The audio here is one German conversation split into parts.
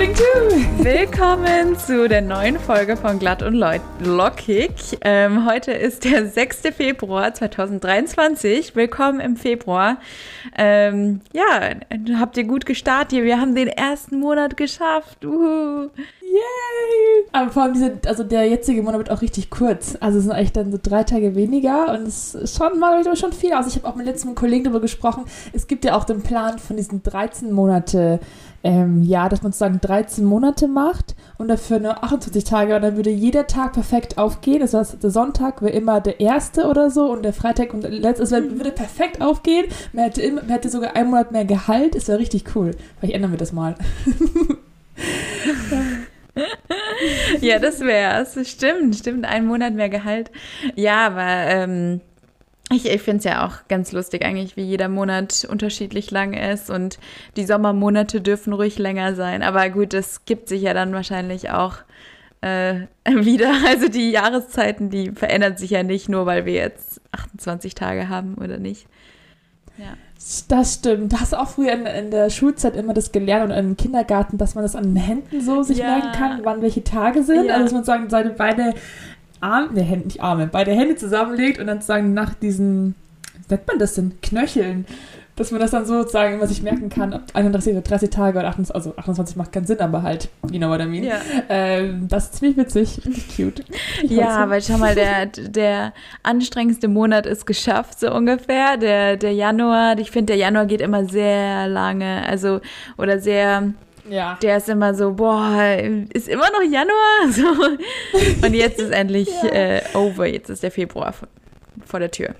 Recording too! Willkommen zu der neuen Folge von Glatt und Lockig. Ähm, heute ist der 6. Februar 2023. Willkommen im Februar. Ähm, ja, habt ihr gut gestartet? Wir haben den ersten Monat geschafft. Uhu. Yay! Aber vor allem, diese, also der jetzige Monat wird auch richtig kurz. Also es sind eigentlich dann so drei Tage weniger und es ist schon mal schon viel aus. Ich habe auch mit letztem Kollegen darüber gesprochen. Es gibt ja auch den Plan von diesen 13 Monate ähm, ja, dass man sozusagen 13 Monate macht und dafür nur 28 Tage und dann würde jeder Tag perfekt aufgehen. Das heißt, der Sonntag wäre immer der erste oder so und der14. und der letzte, es würde perfekt aufgehen. Man hätte, immer, man hätte sogar einen Monat mehr Gehalt. Es wäre richtig cool. Vielleicht ändern wir das mal. ja, das wäre es. Stimmt, stimmt. Ein Monat mehr Gehalt. Ja, aber ähm, ich, ich finde es ja auch ganz lustig eigentlich, wie jeder Monat unterschiedlich lang ist und die Sommermonate dürfen ruhig länger sein. Aber gut, das gibt sich ja dann wahrscheinlich auch äh, wieder. Also die Jahreszeiten, die verändern sich ja nicht nur, weil wir jetzt 28 Tage haben oder nicht. Ja. Das stimmt. Da hast du auch früher in, in, der Schulzeit immer das gelernt und im Kindergarten, dass man das an den Händen so sich ja. merken kann, wann welche Tage sind. Ja. Also dass man sagen, seine beide Arme, ne, Hände, nicht Arme, beide Hände zusammenlegt und dann sozusagen nach diesen, wie nennt man das denn, Knöcheln, dass man das dann sozusagen immer sich merken kann, ob 31 oder 30 Tage oder 28, also 28 macht keinen Sinn, aber halt, you know what I mean. Ja. Ähm, das ist ziemlich witzig, richtig cute. Ich ja, weil schau mal, der, der anstrengendste Monat ist geschafft, so ungefähr. Der, der Januar, ich finde, der Januar geht immer sehr lange, also, oder sehr ja. Der ist immer so, boah, ist immer noch Januar? So. Und jetzt ist endlich ja. äh, over. Jetzt ist der Februar vor, vor der Tür.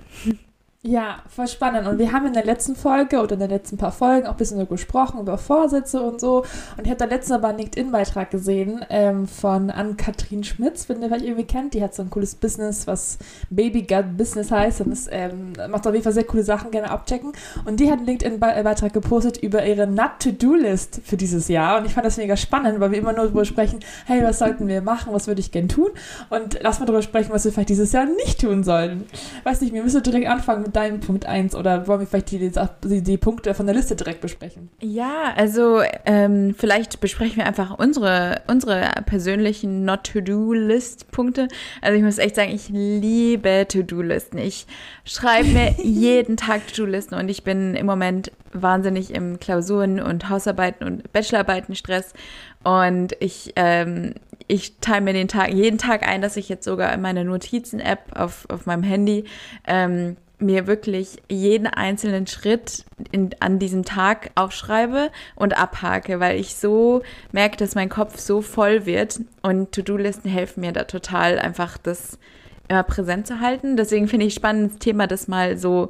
Ja, voll spannend. Und wir haben in der letzten Folge oder in den letzten paar Folgen auch ein bisschen so gesprochen über Vorsätze und so. Und ich habe da letztens aber einen LinkedIn-Beitrag gesehen ähm, von Ann-Kathrin Schmitz, wenn ihr vielleicht irgendwie kennt. Die hat so ein cooles Business, was Baby Gut Business heißt. Und das ähm, macht auf jeden Fall sehr coole Sachen, gerne abchecken. Und die hat einen LinkedIn-Beitrag gepostet über ihre Not-to-Do-List für dieses Jahr. Und ich fand das mega spannend, weil wir immer nur darüber sprechen, hey, was sollten wir machen, was würde ich gern tun? Und lass mal darüber sprechen, was wir vielleicht dieses Jahr nicht tun sollen. Weiß nicht, wir müssen direkt anfangen mit deinem Punkt 1 oder wollen wir vielleicht die, die, die Punkte von der Liste direkt besprechen? Ja, also ähm, vielleicht besprechen wir einfach unsere, unsere persönlichen Not-to-Do-List-Punkte. Also ich muss echt sagen, ich liebe To-Do-Listen. Ich schreibe mir jeden Tag To-Do-Listen und ich bin im Moment wahnsinnig im Klausuren und Hausarbeiten und Bachelorarbeiten Stress und ich ähm, ich teile mir den Tag, jeden Tag ein, dass ich jetzt sogar in meiner Notizen-App auf, auf meinem Handy ähm, mir wirklich jeden einzelnen Schritt in, an diesem Tag aufschreibe und abhake, weil ich so merke, dass mein Kopf so voll wird und To-Do-Listen helfen mir da total, einfach das immer präsent zu halten. Deswegen finde ich spannend, das Thema das mal so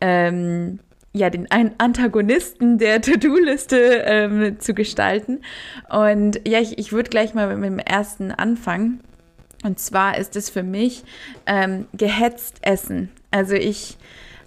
ähm, ja, den Antagonisten der To-Do-Liste ähm, zu gestalten. Und ja, ich, ich würde gleich mal mit dem ersten anfangen. Und zwar ist es für mich ähm, gehetzt essen. Also ich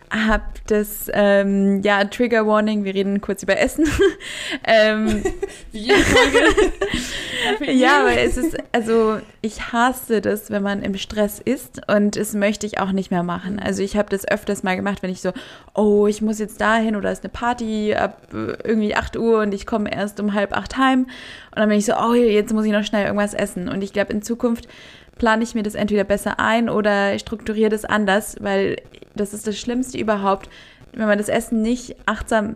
habe das, ähm, ja, Trigger Warning, wir reden kurz über Essen. ähm, Wie Folge. ja, aber es ist, also ich hasse das, wenn man im Stress ist und das möchte ich auch nicht mehr machen. Also ich habe das öfters mal gemacht, wenn ich so, oh, ich muss jetzt dahin oder ist eine Party ab äh, irgendwie 8 Uhr und ich komme erst um halb acht heim und dann bin ich so, oh, jetzt muss ich noch schnell irgendwas essen. Und ich glaube, in Zukunft plane ich mir das entweder besser ein oder strukturiere das anders, weil das ist das Schlimmste überhaupt, wenn man das Essen nicht achtsam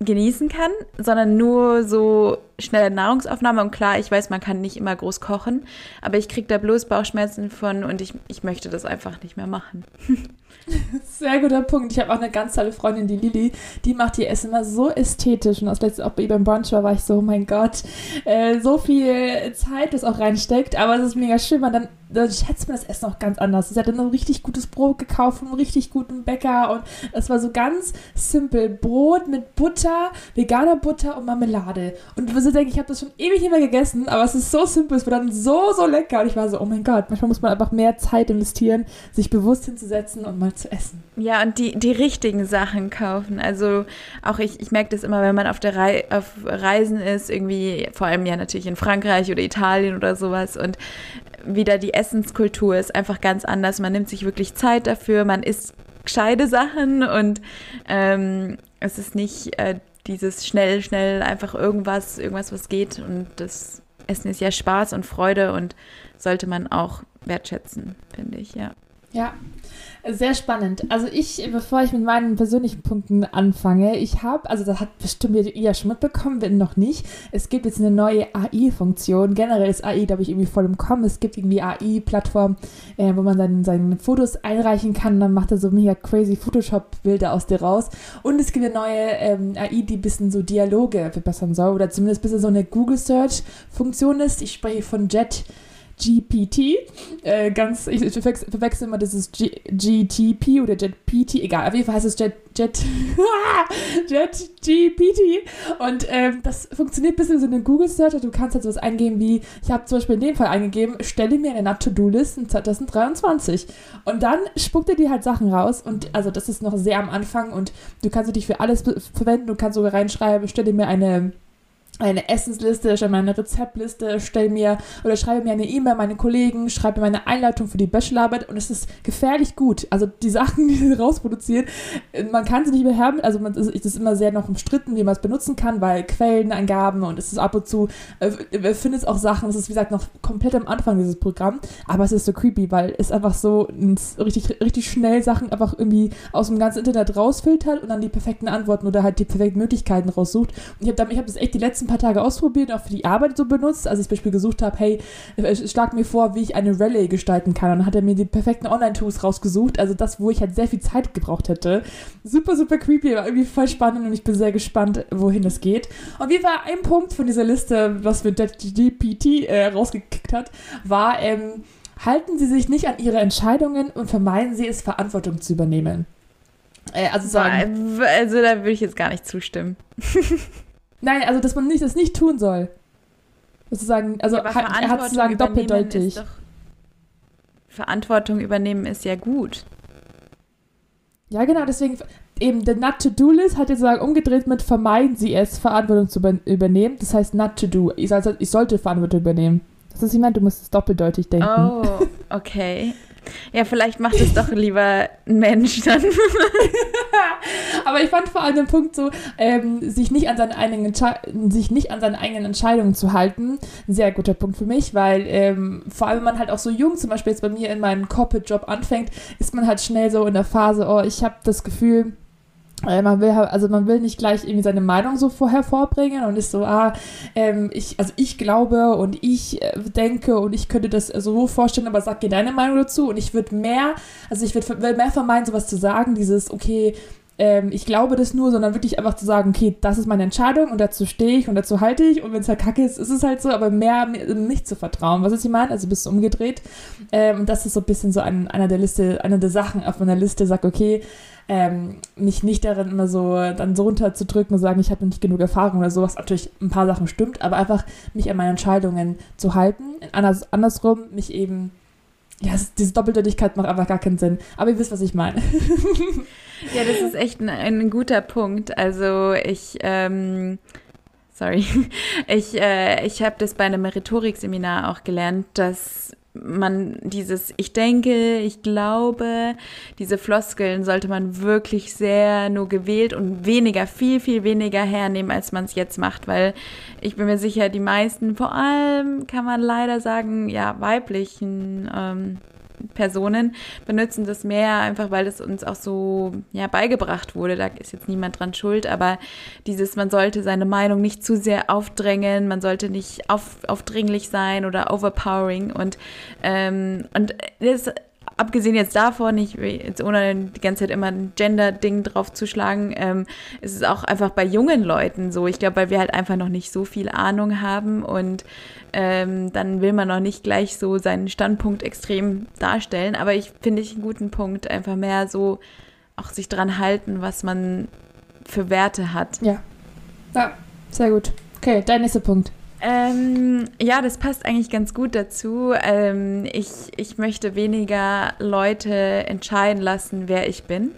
genießen kann, sondern nur so schnelle Nahrungsaufnahme. Und klar, ich weiß, man kann nicht immer groß kochen, aber ich kriege da bloß Bauchschmerzen von und ich, ich möchte das einfach nicht mehr machen. Sehr guter Punkt. Ich habe auch eine ganz tolle Freundin, die Lili, die macht ihr Essen immer so ästhetisch. Und das letzte auch bei ihr beim Brunch war, war ich so, oh mein Gott, äh, so viel Zeit, das auch reinsteckt. Aber es ist mega schön, weil dann, dann schätzt man das Essen auch ganz anders. Sie hat dann ein richtig gutes Brot gekauft von einem richtig guten Bäcker und es war so ganz simpel. Brot mit Butter, veganer Butter und Marmelade. Und wir so denken, ich habe das schon ewig nicht mehr gegessen, aber es ist so simpel, es war dann so, so lecker. Und ich war so, oh mein Gott, manchmal muss man einfach mehr Zeit investieren, sich bewusst hinzusetzen und mal zu essen. Ja, und die, die richtigen Sachen kaufen. Also auch ich, ich merke das immer, wenn man auf der Rei auf Reisen ist, irgendwie, vor allem ja natürlich in Frankreich oder Italien oder sowas und wieder die Essenskultur ist einfach ganz anders. Man nimmt sich wirklich Zeit dafür, man isst gescheite Sachen und ähm, es ist nicht äh, dieses schnell, schnell einfach irgendwas, irgendwas, was geht. Und das Essen ist ja Spaß und Freude und sollte man auch wertschätzen, finde ich, ja. Ja, sehr spannend. Also ich, bevor ich mit meinen persönlichen Punkten anfange, ich habe, also das hat bestimmt ihr schon mitbekommen, wenn noch nicht, es gibt jetzt eine neue AI-Funktion. Generell ist AI, glaube ich, irgendwie voll im Kommen. Es gibt irgendwie AI-Plattformen, äh, wo man dann seine Fotos einreichen kann, dann macht er so mega crazy Photoshop-Bilder aus dir raus. Und es gibt eine neue ähm, AI, die ein bisschen so Dialoge verbessern soll oder zumindest ein bisschen so eine Google-Search-Funktion ist. Ich spreche von Jet. GPT. Äh, ganz, ich, ich verwechsel immer dieses G, GTP oder JetPT, egal, auf jeden Fall heißt es Jet, Jet, Jet GPT. Und ähm, das funktioniert ein bisschen so eine Google-Search. Du kannst halt sowas eingeben wie, ich habe zum Beispiel in dem Fall eingegeben, stelle mir eine Not-to-Do-List in 2023. Und dann spuckt er dir halt Sachen raus. Und also das ist noch sehr am Anfang und du kannst dich für alles verwenden. Du kannst sogar reinschreiben, stelle mir eine eine Essensliste, stelle mir eine Rezeptliste, stell mir oder schreibe mir eine E-Mail meine Kollegen, schreibe mir meine Einleitung für die Bachelorarbeit und es ist gefährlich gut. Also die Sachen, die sie rausproduzieren, man kann sie nicht mehr haben, also man ist, ist immer sehr noch umstritten, wie man es benutzen kann, weil Quellenangaben und es ist ab und zu, äh, findet auch Sachen, es ist wie gesagt noch komplett am Anfang dieses Programm, aber es ist so creepy, weil es einfach so richtig, richtig schnell Sachen einfach irgendwie aus dem ganzen Internet rausfiltert und dann die perfekten Antworten oder halt die perfekten Möglichkeiten raussucht. Und ich habe hab das echt die letzten paar Tage ausprobiert, auch für die Arbeit so benutzt, als ich zum Beispiel gesucht habe, hey, schlag mir vor, wie ich eine Rallye gestalten kann. Und dann hat er mir die perfekten Online-Tools rausgesucht, also das, wo ich halt sehr viel Zeit gebraucht hätte. Super, super creepy, war irgendwie voll spannend und ich bin sehr gespannt, wohin es geht. Und wie war ein Punkt von dieser Liste, was mir GPT äh, rausgekickt hat, war, ähm, halten Sie sich nicht an Ihre Entscheidungen und vermeiden Sie es, Verantwortung zu übernehmen. Äh, also, sagen, also da würde ich jetzt gar nicht zustimmen. Nein, also dass man nicht, das nicht tun soll. Sozusagen, also ja, er hat sozusagen doppeldeutig. Doch, Verantwortung übernehmen ist ja gut. Ja, genau, deswegen eben der Not to Do List hat jetzt sozusagen umgedreht mit vermeiden Sie es, Verantwortung zu übernehmen. Das heißt Not to Do. Ich, also, ich sollte Verantwortung übernehmen. Das ist, ich meine, du musst es doppeldeutig denken. Oh, okay. Ja, vielleicht macht es doch lieber ein Mensch dann. Aber ich fand vor allem den Punkt so, ähm, sich, nicht an seine eigenen sich nicht an seine eigenen Entscheidungen zu halten, ein sehr guter Punkt für mich, weil ähm, vor allem, wenn man halt auch so jung zum Beispiel jetzt bei mir in meinem Corporate-Job anfängt, ist man halt schnell so in der Phase, oh, ich habe das Gefühl, äh, man will also man will nicht gleich irgendwie seine Meinung so vorher vorbringen und ist so, ah, ähm, ich, also ich glaube und ich äh, denke und ich könnte das so vorstellen, aber sag dir deine Meinung dazu und ich würde mehr, also ich würde mehr vermeiden, sowas zu sagen, dieses, okay, ähm, ich glaube das nur, sondern wirklich einfach zu sagen, okay, das ist meine Entscheidung und dazu stehe ich und dazu halte ich und wenn es halt kacke ist, ist es halt so, aber mehr nicht zu vertrauen. Was ist ich meine? Also bist du umgedreht. Ähm, und das ist so ein bisschen so ein, einer der Liste, einer der Sachen auf meiner Liste, sag, okay, ähm, mich nicht darin immer so dann so runterzudrücken und sagen, ich habe nicht genug Erfahrung oder sowas. Natürlich ein paar Sachen stimmt, aber einfach mich an meine Entscheidungen zu halten. Anders, andersrum, mich eben ja, diese Doppeldeutigkeit macht einfach gar keinen Sinn. Aber ihr wisst, was ich meine. ja, das ist echt ein, ein guter Punkt. Also ich, ähm, sorry, ich, äh, ich habe das bei einem Rhetorikseminar auch gelernt, dass man dieses Ich denke, ich glaube, diese Floskeln sollte man wirklich sehr nur gewählt und weniger, viel, viel weniger hernehmen, als man es jetzt macht, weil ich bin mir sicher, die meisten, vor allem kann man leider sagen, ja, weiblichen ähm, Personen benutzen das mehr, einfach weil es uns auch so ja, beigebracht wurde. Da ist jetzt niemand dran schuld, aber dieses, man sollte seine Meinung nicht zu sehr aufdrängen, man sollte nicht auf, aufdringlich sein oder overpowering und, ähm, und das abgesehen jetzt davon, ich jetzt ohne die ganze Zeit immer ein Gender-Ding draufzuschlagen, ähm, ist es auch einfach bei jungen Leuten so. Ich glaube, weil wir halt einfach noch nicht so viel Ahnung haben und ähm, dann will man noch nicht gleich so seinen Standpunkt extrem darstellen. Aber ich finde ich einen guten Punkt, einfach mehr so auch sich dran halten, was man für Werte hat. Ja. Ja, sehr gut. Okay, dein nächster Punkt. Ähm, ja, das passt eigentlich ganz gut dazu. Ähm, ich, ich möchte weniger Leute entscheiden lassen, wer ich bin.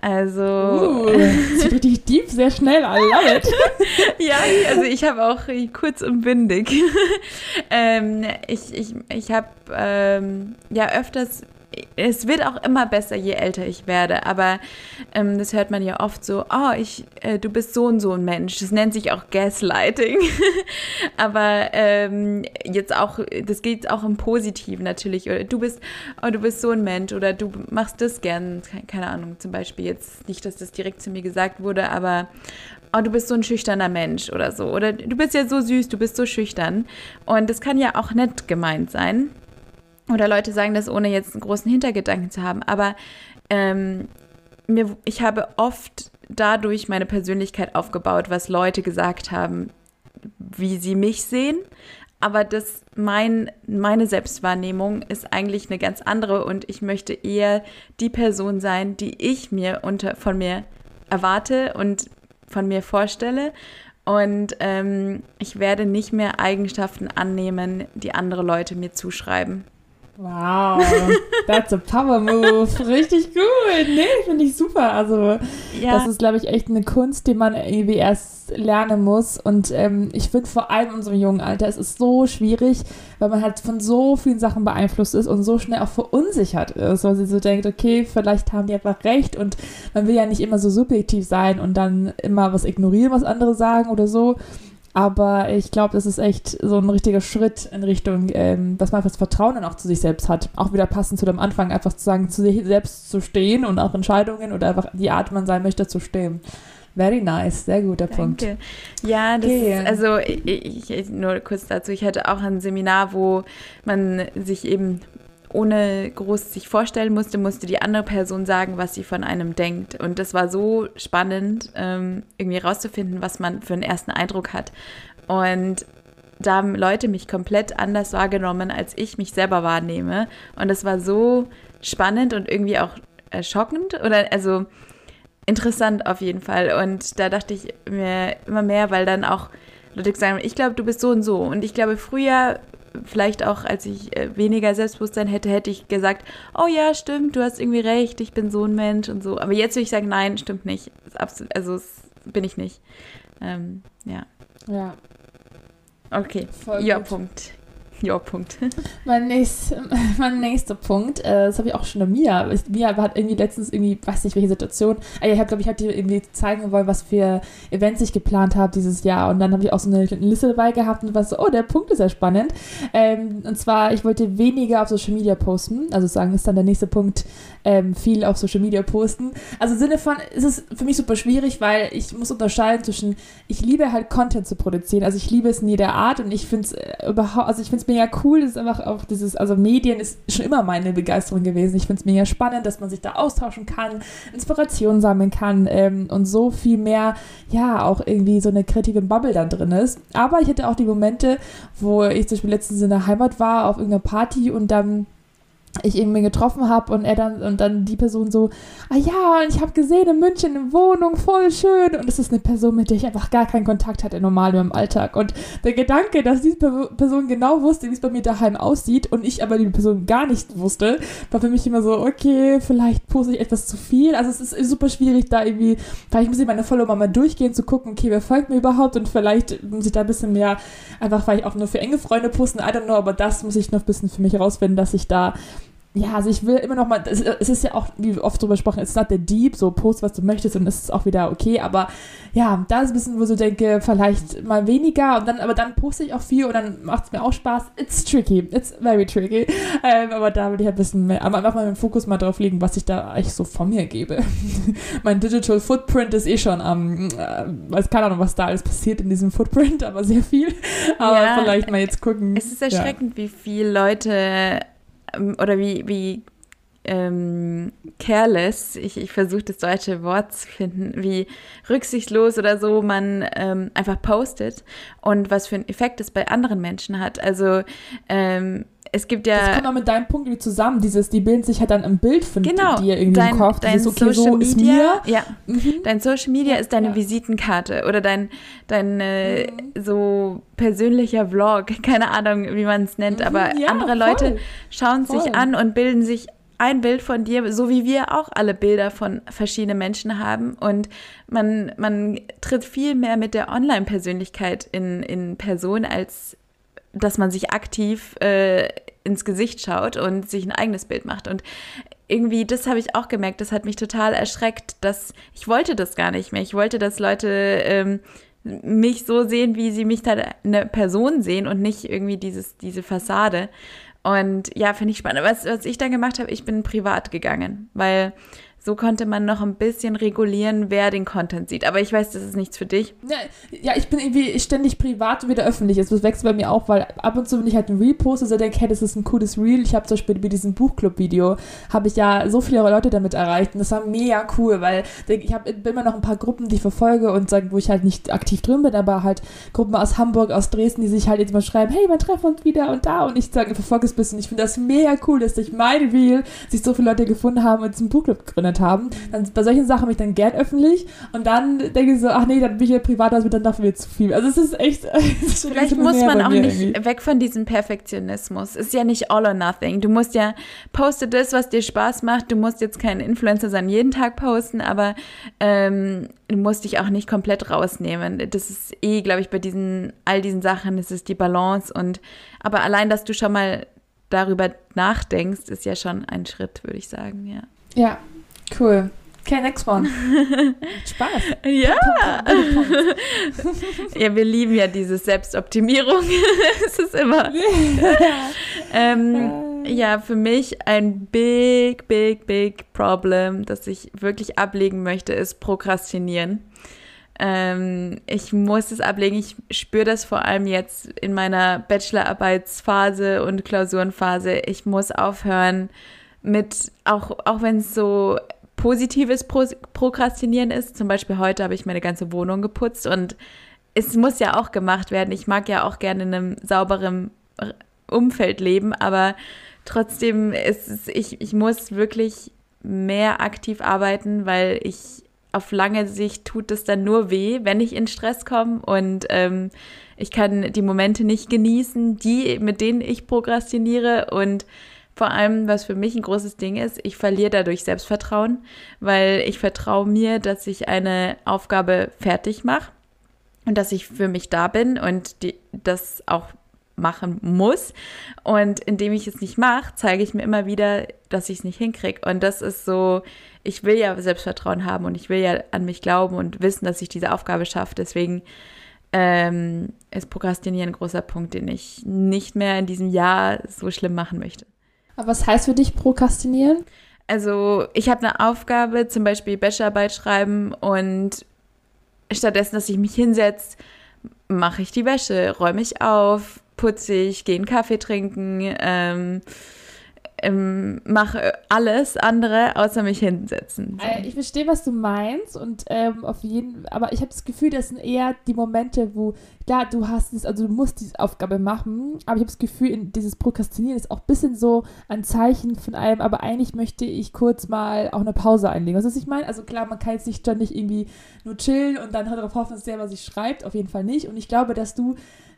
Also. Uh, das richtig deep, sehr schnell. I love it. ja, also ich habe auch kurz und bindig. ähm, ich ich, ich habe ähm, ja öfters es wird auch immer besser, je älter ich werde. Aber ähm, das hört man ja oft so, oh, ich, äh, du bist so und so ein Mensch. Das nennt sich auch Gaslighting. aber ähm, jetzt auch, das geht auch im Positiven natürlich. Oder du bist, oh, du bist so ein Mensch oder du machst das gern. Keine Ahnung, zum Beispiel jetzt nicht, dass das direkt zu mir gesagt wurde, aber oh, du bist so ein schüchterner Mensch oder so. Oder du bist ja so süß, du bist so schüchtern. Und das kann ja auch nett gemeint sein. Oder Leute sagen das, ohne jetzt einen großen Hintergedanken zu haben. Aber ähm, mir, ich habe oft dadurch meine Persönlichkeit aufgebaut, was Leute gesagt haben, wie sie mich sehen. Aber das, mein, meine Selbstwahrnehmung ist eigentlich eine ganz andere und ich möchte eher die Person sein, die ich mir unter, von mir erwarte und von mir vorstelle. Und ähm, ich werde nicht mehr Eigenschaften annehmen, die andere Leute mir zuschreiben. Wow, that's a power move. Richtig gut. Nee, finde ich super. Also, ja. das ist, glaube ich, echt eine Kunst, die man irgendwie erst lernen muss. Und ähm, ich finde vor allem in unserem jungen Alter, es ist so schwierig, weil man halt von so vielen Sachen beeinflusst ist und so schnell auch verunsichert ist, weil sie so denkt, okay, vielleicht haben die einfach recht und man will ja nicht immer so subjektiv sein und dann immer was ignorieren, was andere sagen oder so. Aber ich glaube, das ist echt so ein richtiger Schritt in Richtung, ähm, dass man einfach das Vertrauen dann auch zu sich selbst hat. Auch wieder passend zu dem Anfang, einfach zu sagen, zu sich selbst zu stehen und auch Entscheidungen oder einfach die Art, man sein möchte, zu stehen. Very nice, sehr guter Danke. Punkt. Ja, das okay. ist, also ich, ich, nur kurz dazu, ich hatte auch ein Seminar, wo man sich eben ohne groß sich vorstellen musste, musste die andere Person sagen, was sie von einem denkt. Und das war so spannend, ähm, irgendwie rauszufinden, was man für einen ersten Eindruck hat. Und da haben Leute mich komplett anders wahrgenommen, als ich mich selber wahrnehme. Und das war so spannend und irgendwie auch schockend oder also interessant auf jeden Fall. Und da dachte ich mir immer mehr, weil dann auch Leute haben, ich glaube, du bist so und so. Und ich glaube, früher vielleicht auch, als ich äh, weniger Selbstbewusstsein hätte, hätte ich gesagt, oh ja, stimmt, du hast irgendwie recht, ich bin so ein Mensch und so. Aber jetzt würde ich sagen, nein, stimmt nicht. Absolut, also bin ich nicht. Ähm, ja. Ja. Okay, ja, Punkt. Ja, Punkt. Mein, nächst, mein nächster Punkt, äh, das habe ich auch schon an Mia. Mia hat irgendwie letztens irgendwie, weiß nicht welche Situation, äh, ich habe, glaube ich, habe dir irgendwie zeigen wollen, was für Events ich geplant habe dieses Jahr. Und dann habe ich auch so eine Liste dabei gehabt und war so, oh, der Punkt ist ja spannend. Ähm, und zwar, ich wollte weniger auf Social Media posten. Also sagen, ist dann der nächste Punkt, ähm, viel auf Social Media posten. Also im Sinne von, ist es für mich super schwierig, weil ich muss unterscheiden zwischen, ich liebe halt Content zu produzieren. Also ich liebe es in jeder Art und ich finde es äh, überhaupt, also ich finde es mega cool. Das ist einfach auch dieses, also Medien ist schon immer meine Begeisterung gewesen. Ich finde es mega spannend, dass man sich da austauschen kann, Inspiration sammeln kann ähm, und so viel mehr, ja, auch irgendwie so eine kreative Bubble dann drin ist. Aber ich hatte auch die Momente, wo ich zum Beispiel letztens in der Heimat war, auf irgendeiner Party und dann ich irgendwie getroffen habe und er dann und dann die Person so, ah ja, und ich habe gesehen in München eine Wohnung, voll schön. Und das ist eine Person, mit der ich einfach gar keinen Kontakt hatte normal im Alltag. Und der Gedanke, dass diese Person genau wusste, wie es bei mir daheim aussieht und ich aber die Person gar nicht wusste, war für mich immer so, okay, vielleicht poste ich etwas zu viel. Also es ist super schwierig, da irgendwie, vielleicht muss ich meine Follower mal durchgehen, zu gucken, okay, wer folgt mir überhaupt und vielleicht muss ich da ein bisschen mehr, einfach vielleicht auch nur für enge Freunde posten, I don't know, aber das muss ich noch ein bisschen für mich herausfinden, dass ich da ja, also ich will immer noch mal, es, ist ja auch, wie oft drüber gesprochen, es ist not the deep, so post, was du möchtest und es ist auch wieder okay, aber ja, da ist ein bisschen, wo ich so denke, vielleicht mal weniger und dann, aber dann poste ich auch viel und dann macht es mir auch Spaß. It's tricky, it's very tricky, ähm, aber da will ich ein bisschen mehr, aber einfach mal den Fokus mal drauf legen, was ich da eigentlich so von mir gebe. mein Digital Footprint ist eh schon am, ähm, äh, keine Ahnung, was da alles passiert in diesem Footprint, aber sehr viel, aber ja, vielleicht mal jetzt gucken. Es ist erschreckend, ja. wie viele Leute oder wie, wie ähm, careless, ich, ich versuche das deutsche Wort zu finden, wie rücksichtslos oder so man ähm, einfach postet und was für einen Effekt es bei anderen Menschen hat. Also ähm, es gibt ja. Das kommt auch mit deinem Punkt irgendwie zusammen, dieses, die bilden sich halt dann im Bild von genau, dir irgendwie dein, im Kopf. Dein dieses, okay, Social so Media, ja, mhm. dein Social Media ist deine ja. Visitenkarte oder dein, dein äh, mhm. so persönlicher Vlog, keine Ahnung, wie man es nennt, mhm, aber ja, andere voll. Leute schauen voll. sich an und bilden sich ein Bild von dir, so wie wir auch alle Bilder von verschiedenen Menschen haben. Und man, man tritt viel mehr mit der Online-Persönlichkeit in, in Person als dass man sich aktiv äh, ins Gesicht schaut und sich ein eigenes Bild macht. Und irgendwie, das habe ich auch gemerkt, das hat mich total erschreckt, dass ich wollte das gar nicht mehr. Ich wollte, dass Leute ähm, mich so sehen, wie sie mich da eine Person sehen und nicht irgendwie dieses, diese Fassade. Und ja, finde ich spannend. Was, was ich dann gemacht habe, ich bin privat gegangen, weil so konnte man noch ein bisschen regulieren, wer den Content sieht. Aber ich weiß, das ist nichts für dich. Ja, ja ich bin irgendwie ständig privat und wieder öffentlich. Das wächst bei mir auch, weil ab und zu, wenn ich halt ein Reel poste, so denke, hey, das ist ein cooles Reel. Ich habe zum Beispiel bei diesem Buchclub-Video, habe ich ja so viele Leute damit erreicht. Und das war mega cool, weil ich habe immer noch ein paar Gruppen, die ich verfolge und sagen, wo ich halt nicht aktiv drin bin, aber halt Gruppen aus Hamburg, aus Dresden, die sich halt jetzt mal schreiben, hey, wir treffen uns wieder und da. Und ich sage, verfolge es ein bisschen. Ich finde das mega cool, dass durch mein Reel sich so viele Leute gefunden haben und zum Buchclub gegründet geöffnet haben. Dann, bei solchen Sachen bin ich dann gern öffentlich und dann denke ich so, ach nee, dann bin ich ja privat, also dann dafür zu viel. Also es ist echt. Es ist Vielleicht muss man auch nicht irgendwie. weg von diesem Perfektionismus. Es ist ja nicht all or nothing. Du musst ja poste das, was dir Spaß macht. Du musst jetzt kein Influencer sein, jeden Tag posten, aber ähm, du musst dich auch nicht komplett rausnehmen. Das ist eh, glaube ich, bei diesen all diesen Sachen, das ist die Balance und aber allein, dass du schon mal darüber nachdenkst, ist ja schon ein Schritt, würde ich sagen, ja. Ja, cool. Okay, next one. Spaß. Ja. ja, wir lieben ja diese Selbstoptimierung. es ist immer. ähm, ja, für mich ein big, big, big Problem, das ich wirklich ablegen möchte, ist Prokrastinieren. Ähm, ich muss es ablegen. Ich spüre das vor allem jetzt in meiner Bachelorarbeitsphase und Klausurenphase. Ich muss aufhören mit, auch, auch wenn es so positives Pro Prokrastinieren ist. Zum Beispiel heute habe ich meine ganze Wohnung geputzt und es muss ja auch gemacht werden. Ich mag ja auch gerne in einem sauberen Umfeld leben, aber trotzdem ist es, ich, ich muss wirklich mehr aktiv arbeiten, weil ich auf lange Sicht tut es dann nur weh, wenn ich in Stress komme und ähm, ich kann die Momente nicht genießen, die, mit denen ich prokrastiniere und vor allem, was für mich ein großes Ding ist, ich verliere dadurch Selbstvertrauen, weil ich vertraue mir, dass ich eine Aufgabe fertig mache und dass ich für mich da bin und die, das auch machen muss. Und indem ich es nicht mache, zeige ich mir immer wieder, dass ich es nicht hinkriege. Und das ist so, ich will ja Selbstvertrauen haben und ich will ja an mich glauben und wissen, dass ich diese Aufgabe schaffe. Deswegen ähm, ist Prokrastinieren ein großer Punkt, den ich nicht mehr in diesem Jahr so schlimm machen möchte. Aber was heißt für dich Prokrastinieren? Also ich habe eine Aufgabe, zum Beispiel Bachelorarbeit schreiben und stattdessen, dass ich mich hinsetze, mache ich die Wäsche, räume ich auf, putze ich, gehe einen Kaffee trinken, ähm, ähm, mache alles andere, außer mich hinsetzen. So. Äh, ich verstehe, was du meinst und ähm, auf jeden, aber ich habe das Gefühl, das sind eher die Momente, wo klar, du hast es, also du musst diese Aufgabe machen, aber ich habe das Gefühl, dieses Prokrastinieren ist auch ein bisschen so ein Zeichen von allem, aber eigentlich möchte ich kurz mal auch eine Pause einlegen. Was ist, was ich meine? Also klar, man kann jetzt nicht ständig irgendwie nur chillen und dann darauf hoffen, dass der, was sich schreibt, auf jeden Fall nicht. Und ich glaube, dass du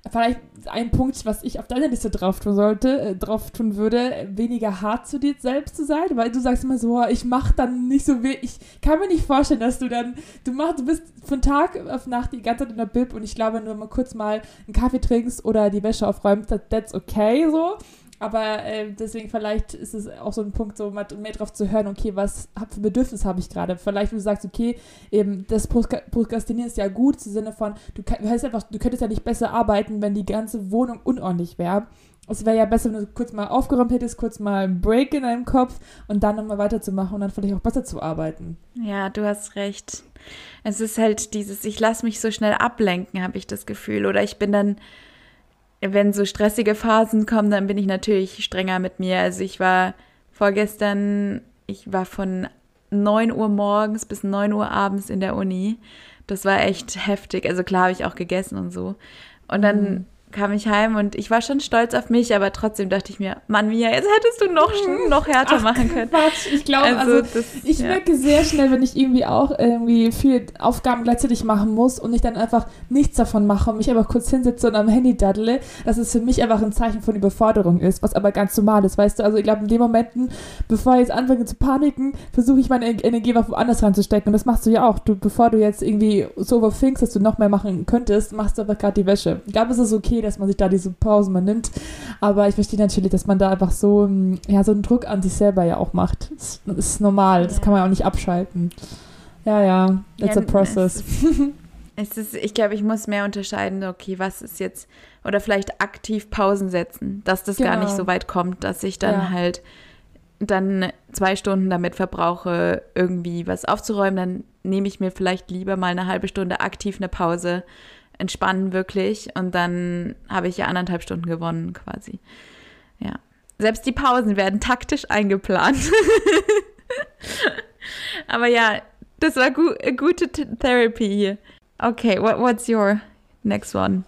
vielleicht ein Punkt, was ich auf deiner Liste drauf tun sollte, äh, drauf tun würde, weniger hart zu dir selbst zu sein, weil du sagst immer so, ich mach dann nicht so weh. Ich kann mir nicht vorstellen, dass du dann, du machst, du bist von Tag auf Nacht die ganze Zeit in der Bib und ich glaube, nur mal kurz mal einen Kaffee trinkst oder die Wäsche aufräumst, that's okay so. Aber äh, deswegen vielleicht ist es auch so ein Punkt, so mehr drauf zu hören, okay, was hab für Bedürfnis habe ich gerade? Vielleicht, wenn du sagst, okay, eben das Prokrastinieren ist ja gut, im Sinne von, du, du, einfach, du könntest ja nicht besser arbeiten, wenn die ganze Wohnung unordentlich wäre. Es wäre ja besser, wenn du kurz mal aufgeräumt hättest, kurz mal einen Break in deinem Kopf und dann nochmal weiterzumachen und dann vielleicht auch besser zu arbeiten. Ja, du hast recht. Es ist halt dieses, ich lasse mich so schnell ablenken, habe ich das Gefühl. Oder ich bin dann wenn so stressige Phasen kommen, dann bin ich natürlich strenger mit mir. Also ich war vorgestern, ich war von 9 Uhr morgens bis 9 Uhr abends in der Uni. Das war echt heftig. Also klar habe ich auch gegessen und so. Und dann mhm kam ich heim und ich war schon stolz auf mich, aber trotzdem dachte ich mir, Mann, Mia, jetzt hättest du noch, mhm. noch härter Ach, machen können. Quatsch, ich glaube, also, also das, ich ja. merke sehr schnell, wenn ich irgendwie auch irgendwie viele Aufgaben gleichzeitig machen muss und ich dann einfach nichts davon mache und mich einfach kurz hinsetze und am Handy daddle, dass es für mich einfach ein Zeichen von Überforderung ist, was aber ganz normal ist, weißt du? Also ich glaube, in den Momenten, bevor ich jetzt anfange zu paniken, versuche ich meine Energie woanders reinzustecken und das machst du ja auch. Du, bevor du jetzt irgendwie so overthinkst, dass du noch mehr machen könntest, machst du aber gerade die Wäsche. Ich glaube, es ist okay, okay, dass man sich da diese Pausen mal nimmt. Aber ich verstehe natürlich, dass man da einfach so, mm, ja, so einen Druck an sich selber ja auch macht. Das, das ist normal, das kann man auch nicht abschalten. Ja, ja, it's ja, a process. Es ist, ich glaube, ich muss mehr unterscheiden, okay, was ist jetzt, oder vielleicht aktiv Pausen setzen, dass das genau. gar nicht genau. so weit kommt, dass ich dann ja. halt dann zwei Stunden damit verbrauche, irgendwie was aufzuräumen, dann nehme ich mir vielleicht lieber mal eine halbe Stunde aktiv eine Pause, entspannen wirklich und dann habe ich ja anderthalb Stunden gewonnen quasi. Ja. Selbst die Pausen werden taktisch eingeplant. Aber ja, das war gu gute Therapy hier. Okay, what, what's your next one?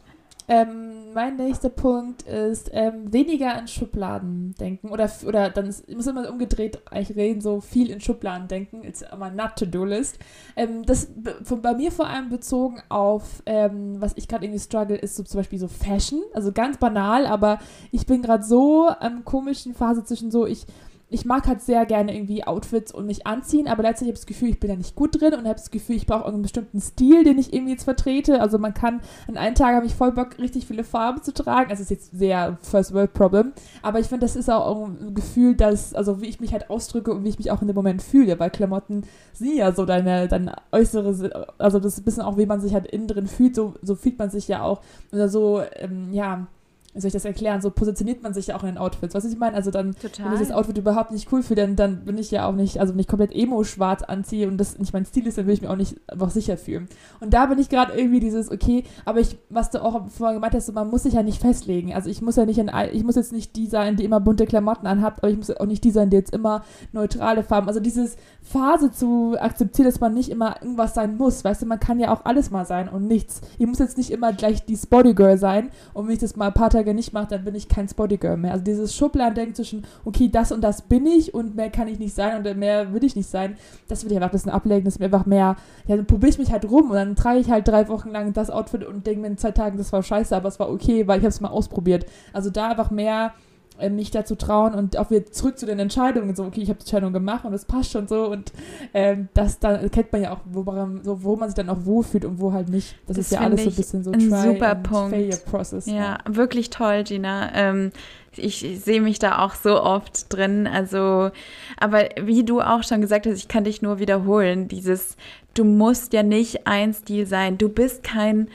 Ähm, mein nächster Punkt ist ähm, weniger in Schubladen denken. Oder oder dann muss immer umgedreht eigentlich reden so viel in Schubladen denken it's immer not to do list. Ähm, das von, bei mir vor allem bezogen auf ähm, was ich gerade irgendwie struggle ist so zum Beispiel so Fashion. Also ganz banal aber ich bin gerade so am komischen Phase zwischen so ich ich mag halt sehr gerne irgendwie Outfits und mich anziehen, aber letztlich habe ich das Gefühl, ich bin da nicht gut drin und habe das Gefühl, ich brauche einen bestimmten Stil, den ich irgendwie jetzt vertrete. Also man kann, an einem Tag habe ich voll Bock, richtig viele Farben zu tragen. Das ist jetzt sehr First World Problem, aber ich finde, das ist auch ein Gefühl, dass, also wie ich mich halt ausdrücke und wie ich mich auch in dem Moment fühle, weil Klamotten sind ja so deine, deine äußere, also das ist ein bisschen auch, wie man sich halt innen drin fühlt, so, so fühlt man sich ja auch, oder so, ähm, ja, wie soll ich das erklären, so positioniert man sich ja auch in den Outfits. Was ich meine? Also dann, Total. wenn ich das Outfit überhaupt nicht cool finde, dann, dann bin ich ja auch nicht, also wenn ich komplett emo-schwarz anziehe und das nicht mein Stil ist, dann will ich mich auch nicht einfach sicher fühlen. Und da bin ich gerade irgendwie dieses, okay, aber ich, was du auch vorher gemeint hast, so, man muss sich ja nicht festlegen. Also ich muss ja nicht in, ich muss jetzt nicht die sein, die immer bunte Klamotten anhabt, aber ich muss auch nicht die sein, die jetzt immer neutrale Farben. Also dieses Phase zu akzeptieren, dass man nicht immer irgendwas sein muss. Weißt du, man kann ja auch alles mal sein und nichts. Ich muss jetzt nicht immer gleich die Spotty Girl sein und wenn ich das mal ein paar Tage Tage nicht mache, dann bin ich kein Spotty-Girl mehr. Also dieses Schubladendenken zwischen, okay, das und das bin ich und mehr kann ich nicht sein und mehr will ich nicht sein, das will ich einfach ein bisschen ablegen, das ist mir einfach mehr, ja, dann probiere ich mich halt rum und dann trage ich halt drei Wochen lang das Outfit und denke mir in zwei Tagen, das war scheiße, aber es war okay, weil ich habe es mal ausprobiert. Also da einfach mehr äh, mich dazu trauen und auch wieder zurück zu den Entscheidungen, so, okay, ich habe die Entscheidung gemacht und es passt schon so und ähm, das dann kennt man ja auch, wo man, so, wo man sich dann auch wohlfühlt und wo halt nicht. Das, das ist ja alles so ein bisschen so ein super Punkt. Failure Process. Ja, ja, wirklich toll, Gina. Ähm, ich, ich sehe mich da auch so oft drin. Also, aber wie du auch schon gesagt hast, ich kann dich nur wiederholen, dieses, du musst ja nicht ein Stil sein. Du bist kein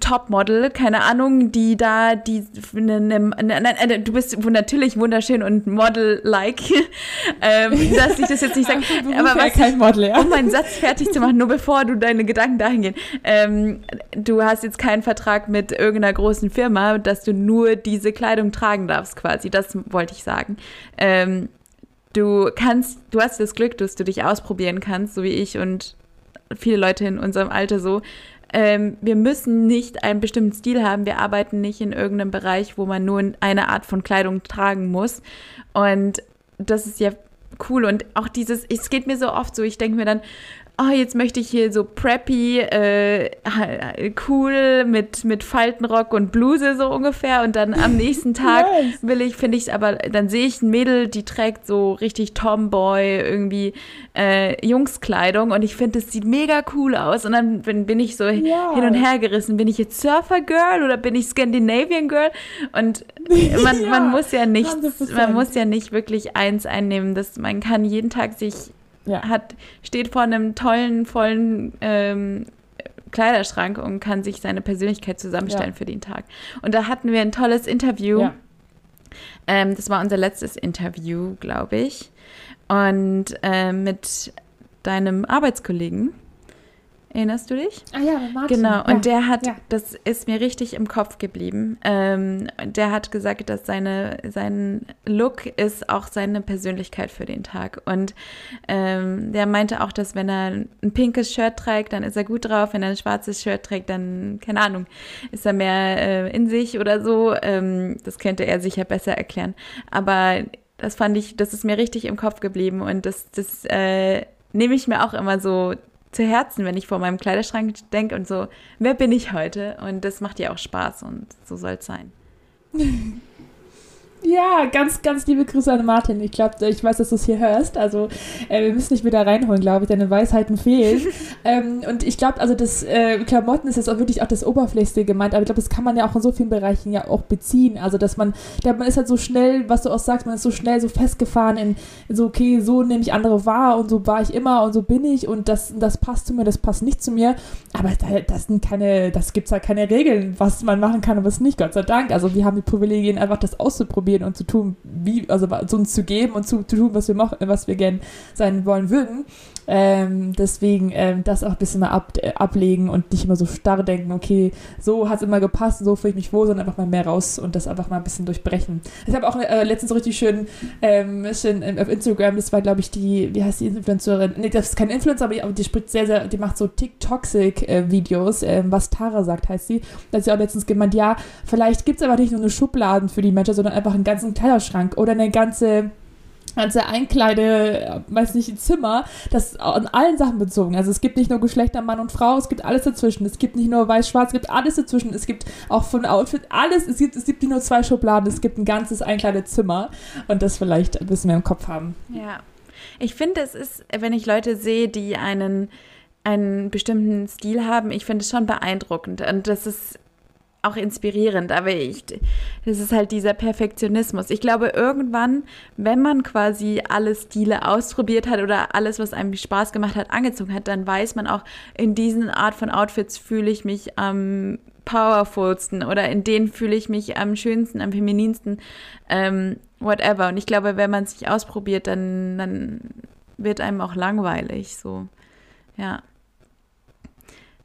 Topmodel, keine Ahnung, die da, die, ne, ne, ne, du bist natürlich wunderschön und Model-like, ähm, dass ich das jetzt nicht sage, aber was, kein Model, ja. um meinen Satz fertig zu machen, nur bevor du deine Gedanken dahin gehen, ähm, du hast jetzt keinen Vertrag mit irgendeiner großen Firma, dass du nur diese Kleidung tragen darfst, quasi, das wollte ich sagen. Ähm, du kannst, du hast das Glück, dass du dich ausprobieren kannst, so wie ich und viele Leute in unserem Alter so, ähm, wir müssen nicht einen bestimmten Stil haben. Wir arbeiten nicht in irgendeinem Bereich, wo man nur eine Art von Kleidung tragen muss. Und das ist ja cool. Und auch dieses, es geht mir so oft so, ich denke mir dann, oh, jetzt möchte ich hier so preppy, äh, cool mit, mit Faltenrock und Bluse so ungefähr. Und dann am nächsten Tag nice. will ich, finde ich aber, dann sehe ich ein Mädel, die trägt so richtig Tomboy, irgendwie äh, Jungskleidung. Und ich finde, das sieht mega cool aus. Und dann bin, bin ich so ja. hin und her gerissen. Bin ich jetzt Surfer Girl oder bin ich Scandinavian Girl? Und man, ja, man muss ja nicht, man muss ja nicht wirklich eins einnehmen. Das, man kann jeden Tag sich ja. hat, steht vor einem tollen, vollen ähm, Kleiderschrank und kann sich seine Persönlichkeit zusammenstellen ja. für den Tag. Und da hatten wir ein tolles Interview. Ja. Ähm, das war unser letztes Interview, glaube ich. Und äh, mit deinem Arbeitskollegen. Erinnerst du dich? Ah ja, Martin. Genau, ja. und der hat, ja. das ist mir richtig im Kopf geblieben. Ähm, der hat gesagt, dass seine, sein Look ist auch seine Persönlichkeit für den Tag. Und ähm, der meinte auch, dass wenn er ein pinkes Shirt trägt, dann ist er gut drauf. Wenn er ein schwarzes Shirt trägt, dann, keine Ahnung, ist er mehr äh, in sich oder so. Ähm, das könnte er sicher besser erklären. Aber das fand ich, das ist mir richtig im Kopf geblieben und das, das äh, nehme ich mir auch immer so zu Herzen, wenn ich vor meinem Kleiderschrank denke und so, wer bin ich heute? Und das macht ja auch Spaß und so soll es sein. Ja, ganz, ganz liebe Grüße an Martin. Ich glaube, ich weiß, dass du es hier hörst. Also, äh, wir müssen dich wieder reinholen, glaube ich. Deine Weisheiten fehlen. ähm, und ich glaube, also das äh, Klamotten ist jetzt auch wirklich auch das Oberflächste gemeint. Aber ich glaube, das kann man ja auch in so vielen Bereichen ja auch beziehen. Also, dass man, der, man ist halt so schnell, was du auch sagst, man ist so schnell so festgefahren in, in so, okay, so nehme ich andere wahr und so war ich immer und so bin ich und das, das passt zu mir, das passt nicht zu mir. Aber das sind keine, das gibt es halt keine Regeln, was man machen kann und was nicht, Gott sei Dank. Also, wir haben die Privilegien, einfach das auszuprobieren auszuprobieren und zu tun, wie, also uns zu geben und zu, zu tun, was wir machen, was wir gern sein wollen würden. Ähm, deswegen ähm, das auch ein bisschen mal ab, äh, ablegen und nicht immer so starr denken, okay, so hat es immer gepasst, so fühle ich mich wohl, sondern einfach mal mehr raus und das einfach mal ein bisschen durchbrechen. Ich habe auch äh, letztens so richtig schön, ähm, schön auf Instagram, das war glaube ich die, wie heißt die Influencerin? Nee, das ist keine Influencer, aber die, die spricht sehr, sehr, die macht so TikToxic-Videos, äh, was Tara sagt, heißt sie. Da hat sie auch letztens gemeint, ja, vielleicht gibt es aber nicht nur eine Schubladen für die Menschen, sondern einfach einen ganzen Kleiderschrank oder eine ganze ganze Einkleide, weiß nicht, Zimmer, das an allen Sachen bezogen. Also es gibt nicht nur Geschlechter Mann und Frau, es gibt alles dazwischen. Es gibt nicht nur weiß-schwarz, es gibt alles dazwischen. Es gibt auch von Outfit alles. Es gibt, es gibt nicht nur zwei Schubladen, es gibt ein ganzes Einkleidezimmer und das vielleicht ein bisschen mehr im Kopf haben. Ja. Ich finde, es ist, wenn ich Leute sehe, die einen einen bestimmten Stil haben, ich finde es schon beeindruckend. Und das ist auch inspirierend, aber ich, das ist halt dieser Perfektionismus. Ich glaube, irgendwann, wenn man quasi alle Stile ausprobiert hat oder alles, was einem Spaß gemacht hat, angezogen hat, dann weiß man auch, in diesen Art von Outfits fühle ich mich am powerfulsten oder in denen fühle ich mich am schönsten, am femininsten, ähm, whatever. Und ich glaube, wenn man sich ausprobiert, dann, dann wird einem auch langweilig, so, ja.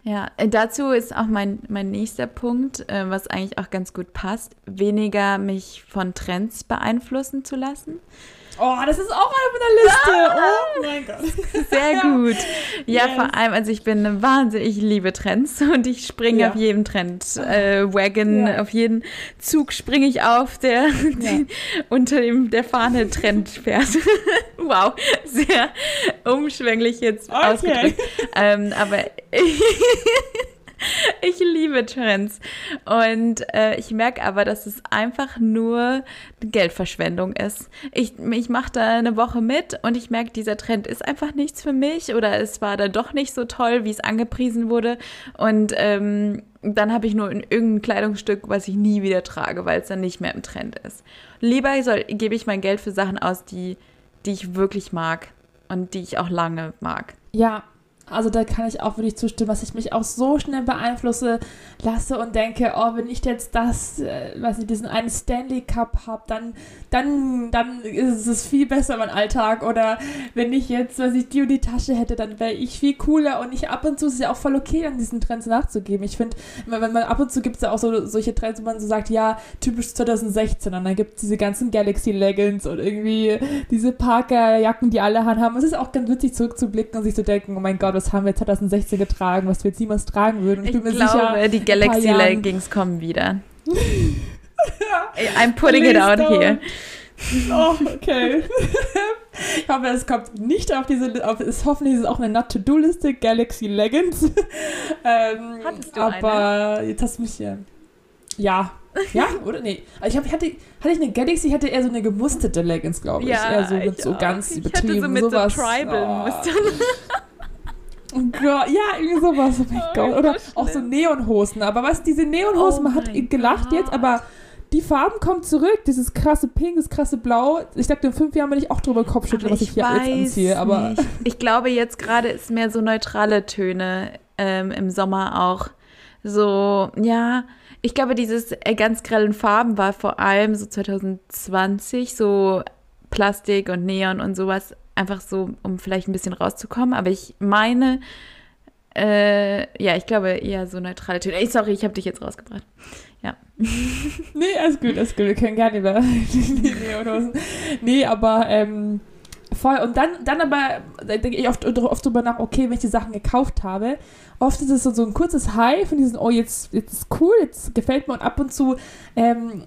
Ja, äh, dazu ist auch mein, mein nächster Punkt, äh, was eigentlich auch ganz gut passt, weniger mich von Trends beeinflussen zu lassen. Oh, das ist auch auf meiner Liste. Ah, oh mein Gott. Sehr gut. Ja, yes. vor allem, also ich bin wahnsinnig, ich liebe Trends und ich springe ja. auf jeden Trend. Äh, Wagon, ja. auf jeden Zug springe ich auf, der ja. unter dem der Fahne Trend fährt. wow, sehr umschwänglich jetzt okay. ausgedrückt. Ähm, aber ich liebe Trends. Und äh, ich merke aber, dass es einfach nur Geldverschwendung ist. Ich, ich mache da eine Woche mit und ich merke, dieser Trend ist einfach nichts für mich oder es war dann doch nicht so toll, wie es angepriesen wurde. Und ähm, dann habe ich nur irgendein Kleidungsstück, was ich nie wieder trage, weil es dann nicht mehr im Trend ist. Lieber gebe ich mein Geld für Sachen aus, die, die ich wirklich mag und die ich auch lange mag. Ja, also da kann ich auch wirklich zustimmen, dass ich mich auch so schnell beeinflusse lasse und denke, oh, wenn ich jetzt das, äh, weiß nicht, diesen einen Stanley Cup habe, dann, dann, dann ist es viel besser mein Alltag. Oder wenn ich jetzt, weiß ich, die und die Tasche hätte, dann wäre ich viel cooler. Und ich ab und zu ist es ja auch voll okay, an diesen Trends nachzugeben. Ich finde, wenn man ab und zu gibt es ja auch so solche Trends, wo man so sagt, ja, typisch 2016. Und dann gibt es diese ganzen Galaxy Leggings und irgendwie diese Parker-Jacken, die alle haben. Es ist auch ganz witzig zurückzublicken und sich zu denken, oh mein Gott, was haben wir 2016 getragen, was wir jetzt niemals tragen würden. Ich, ich glaube, sicher, die Galaxy Leggings kommen wieder. I'm putting Please it out don't. here. Oh, okay. ich hoffe, es kommt nicht auf diese, auf, ist hoffentlich ist es auch eine Not-to-Do-Liste, Galaxy Leggings. ähm, Hattest du aber eine? jetzt hast du mich hier. Ja. Ja, oder? Nee. Also ich hab, hatte, hatte ich eine Galaxy, hatte eher so eine gemusterte Leggings, glaube ich. Ja, eher so mit so auch. ganz ich übertrieben. Ich hatte so mit sowas. so Tribal-Mustern. Oh. Oh Gott, ja, irgendwie sowas. Oh mein oh, Gott. Oder auch so Neonhosen. Aber was, diese Neonhosen, oh man hat gelacht Gott. jetzt, aber die Farben kommen zurück. Dieses krasse Pink, das krasse Blau. Ich dachte, in fünf Jahren will ich auch drüber Kopf schütteln, was ich hier jetzt anziehe. Aber nicht. ich glaube, jetzt gerade ist mehr so neutrale Töne ähm, im Sommer auch. So, ja, ich glaube, dieses äh, ganz grellen Farben war vor allem so 2020, so Plastik und Neon und sowas einfach so, um vielleicht ein bisschen rauszukommen. Aber ich meine, äh, ja, ich glaube eher so neutrale Töne. Ey, sorry, ich habe dich jetzt rausgebracht. Ja. nee, alles gut, alles gut. Wir können gerne über die Neonhosen. Nee, aber ähm, voll. Und dann, dann aber denke ich oft, oft drüber nach, okay, wenn ich die Sachen gekauft habe, oft ist es so, so ein kurzes High von diesen, oh, jetzt, jetzt ist cool, jetzt gefällt mir und ab und zu, ähm,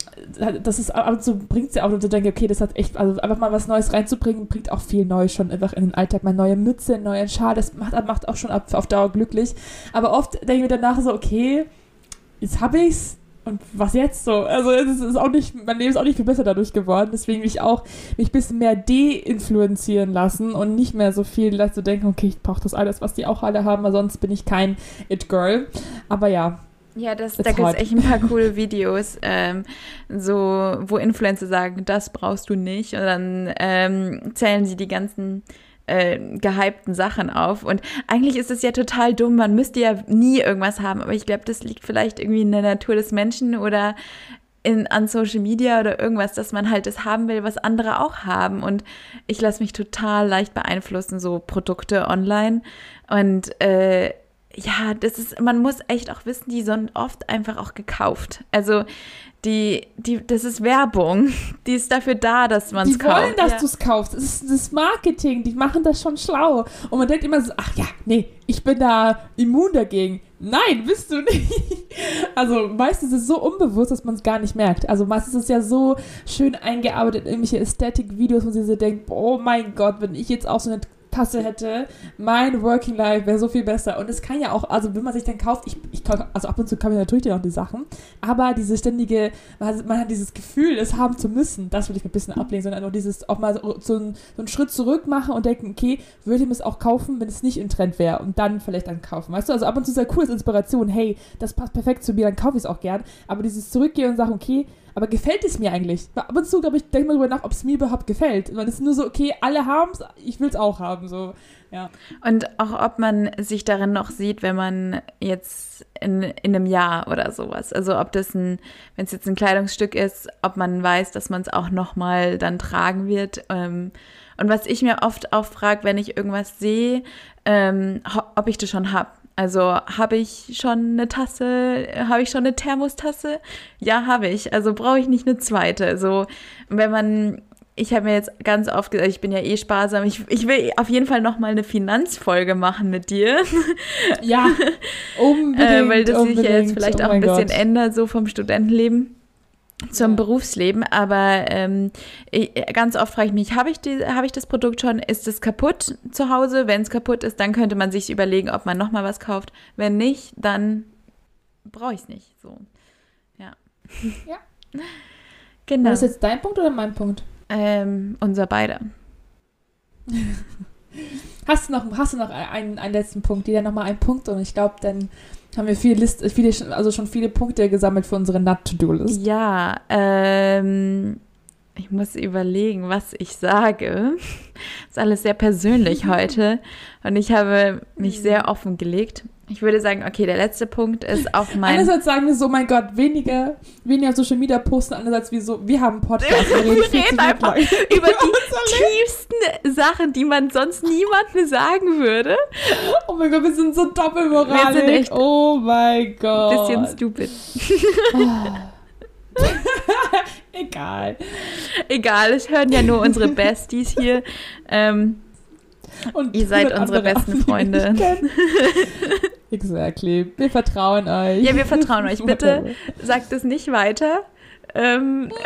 das ist ab und zu bringt es ja auch, und du denkst, okay, das hat echt, also einfach mal was Neues reinzubringen, bringt auch viel Neues schon einfach in den Alltag, mal neue Mütze, einen neuen Schal, das macht, macht auch schon auf, auf Dauer glücklich. Aber oft denke ich mir danach so, okay, jetzt habe ich's, und was jetzt so? Also es ist auch nicht, mein Leben ist auch nicht viel besser dadurch geworden. Deswegen will ich auch mich ein bisschen mehr de-influenzieren lassen und nicht mehr so viel dazu denken, okay, ich brauche das alles, was die auch alle haben, weil sonst bin ich kein It-Girl. Aber ja, ja, das, da gibt es echt ein paar coole Videos, ähm, so, wo Influencer sagen, das brauchst du nicht. Und dann ähm, zählen sie die ganzen äh, gehypten Sachen auf. Und eigentlich ist es ja total dumm, man müsste ja nie irgendwas haben, aber ich glaube, das liegt vielleicht irgendwie in der Natur des Menschen oder in, an Social Media oder irgendwas, dass man halt das haben will, was andere auch haben. Und ich lasse mich total leicht beeinflussen, so Produkte online. Und äh, ja, das ist, man muss echt auch wissen, die sind oft einfach auch gekauft. Also die, die, das ist Werbung. Die ist dafür da, dass man es kauft. Die wollen, dass ja. du es kaufst. Das ist das Marketing. Die machen das schon schlau. Und man denkt immer so, ach ja, nee, ich bin da immun dagegen. Nein, bist du nicht. Also meistens ist es so unbewusst, dass man es gar nicht merkt. Also meistens ist es ja so schön eingearbeitet in irgendwelche Ästhetik-Videos, wo sie so denkt, oh mein Gott, wenn ich jetzt auch so eine Tasse hätte, mein Working Life wäre so viel besser. Und es kann ja auch, also wenn man sich dann kauft, ich, ich also ab und zu kann ich natürlich dann auch die Sachen, aber diese ständige, man, hat dieses Gefühl, es haben zu müssen, das will ich ein bisschen ablehnen, sondern auch dieses, auch mal so, so, einen, so einen Schritt zurück machen und denken, okay, würde ich mir es auch kaufen, wenn es nicht im Trend wäre und dann vielleicht dann kaufen. Weißt du, also ab und zu ist ja cool als Inspiration, hey, das passt perfekt zu mir, dann kaufe ich es auch gern. Aber dieses Zurückgehen und sagen, okay, aber gefällt es mir eigentlich? Ab und zu, glaube ich, denke mal drüber nach, ob es mir überhaupt gefällt. Man ist nur so, okay, alle haben es, ich will es auch haben. So. Ja. Und auch ob man sich darin noch sieht, wenn man jetzt in, in einem Jahr oder sowas. Also ob das ein, wenn es jetzt ein Kleidungsstück ist, ob man weiß, dass man es auch nochmal dann tragen wird. Ähm, und was ich mir oft auch frage, wenn ich irgendwas sehe, ähm, ob ich das schon habe. Also habe ich schon eine Tasse, habe ich schon eine Thermostasse? Ja, habe ich. Also brauche ich nicht eine zweite. Also wenn man, ich habe mir jetzt ganz oft gesagt, ich bin ja eh sparsam, ich, ich will auf jeden Fall noch mal eine Finanzfolge machen mit dir. Ja, unbedingt. äh, weil das unbedingt. sich ja jetzt vielleicht oh auch ein bisschen Gott. ändert, so vom Studentenleben zum Ja. Berufsleben, aber ähm, ich, ganz oft frage ich mich, habe ich, die- habe ich das Produkt schon? Ist es kaputt zu Hause? Wenn es kaputt ist, dann könnte man sich überlegen, ob man nochmal was kauft. Wenn nicht, dann brauche ich es nicht. So. Ja. Ja. Genau. War das jetzt dein Punkt oder mein Punkt? Ähm, unser beide. Hast du noch, hast du noch einen, einen letzten Punkt? Jeder noch mal einen Punkt und ich glaube, dann haben wir viele List, viele, also schon viele Punkte gesammelt für unsere Not-to-Do-List. Ja, ähm, ich muss überlegen, was ich sage. ist alles sehr persönlich heute und ich habe mich sehr offen gelegt. Ich würde sagen, okay, der letzte Punkt ist auch mein. Einerseits sagen wir so, mein Gott, weniger, weniger Social Media posten, andererseits wie so, wir haben einen Podcast. Wir viel zu reden einfach über die tiefsten Sachen, die man sonst niemandem sagen würde. Oh mein Gott, wir sind so doppelmoralisch. Wir sind echt oh mein Gott. Bisschen stupid. Egal. Egal, es hören ja nur unsere Besties hier. Ähm, Und Ihr seid 100 unsere besten Freunde. exactly. Wir vertrauen euch. ja, wir vertrauen euch. Bitte sagt es nicht weiter. Ähm,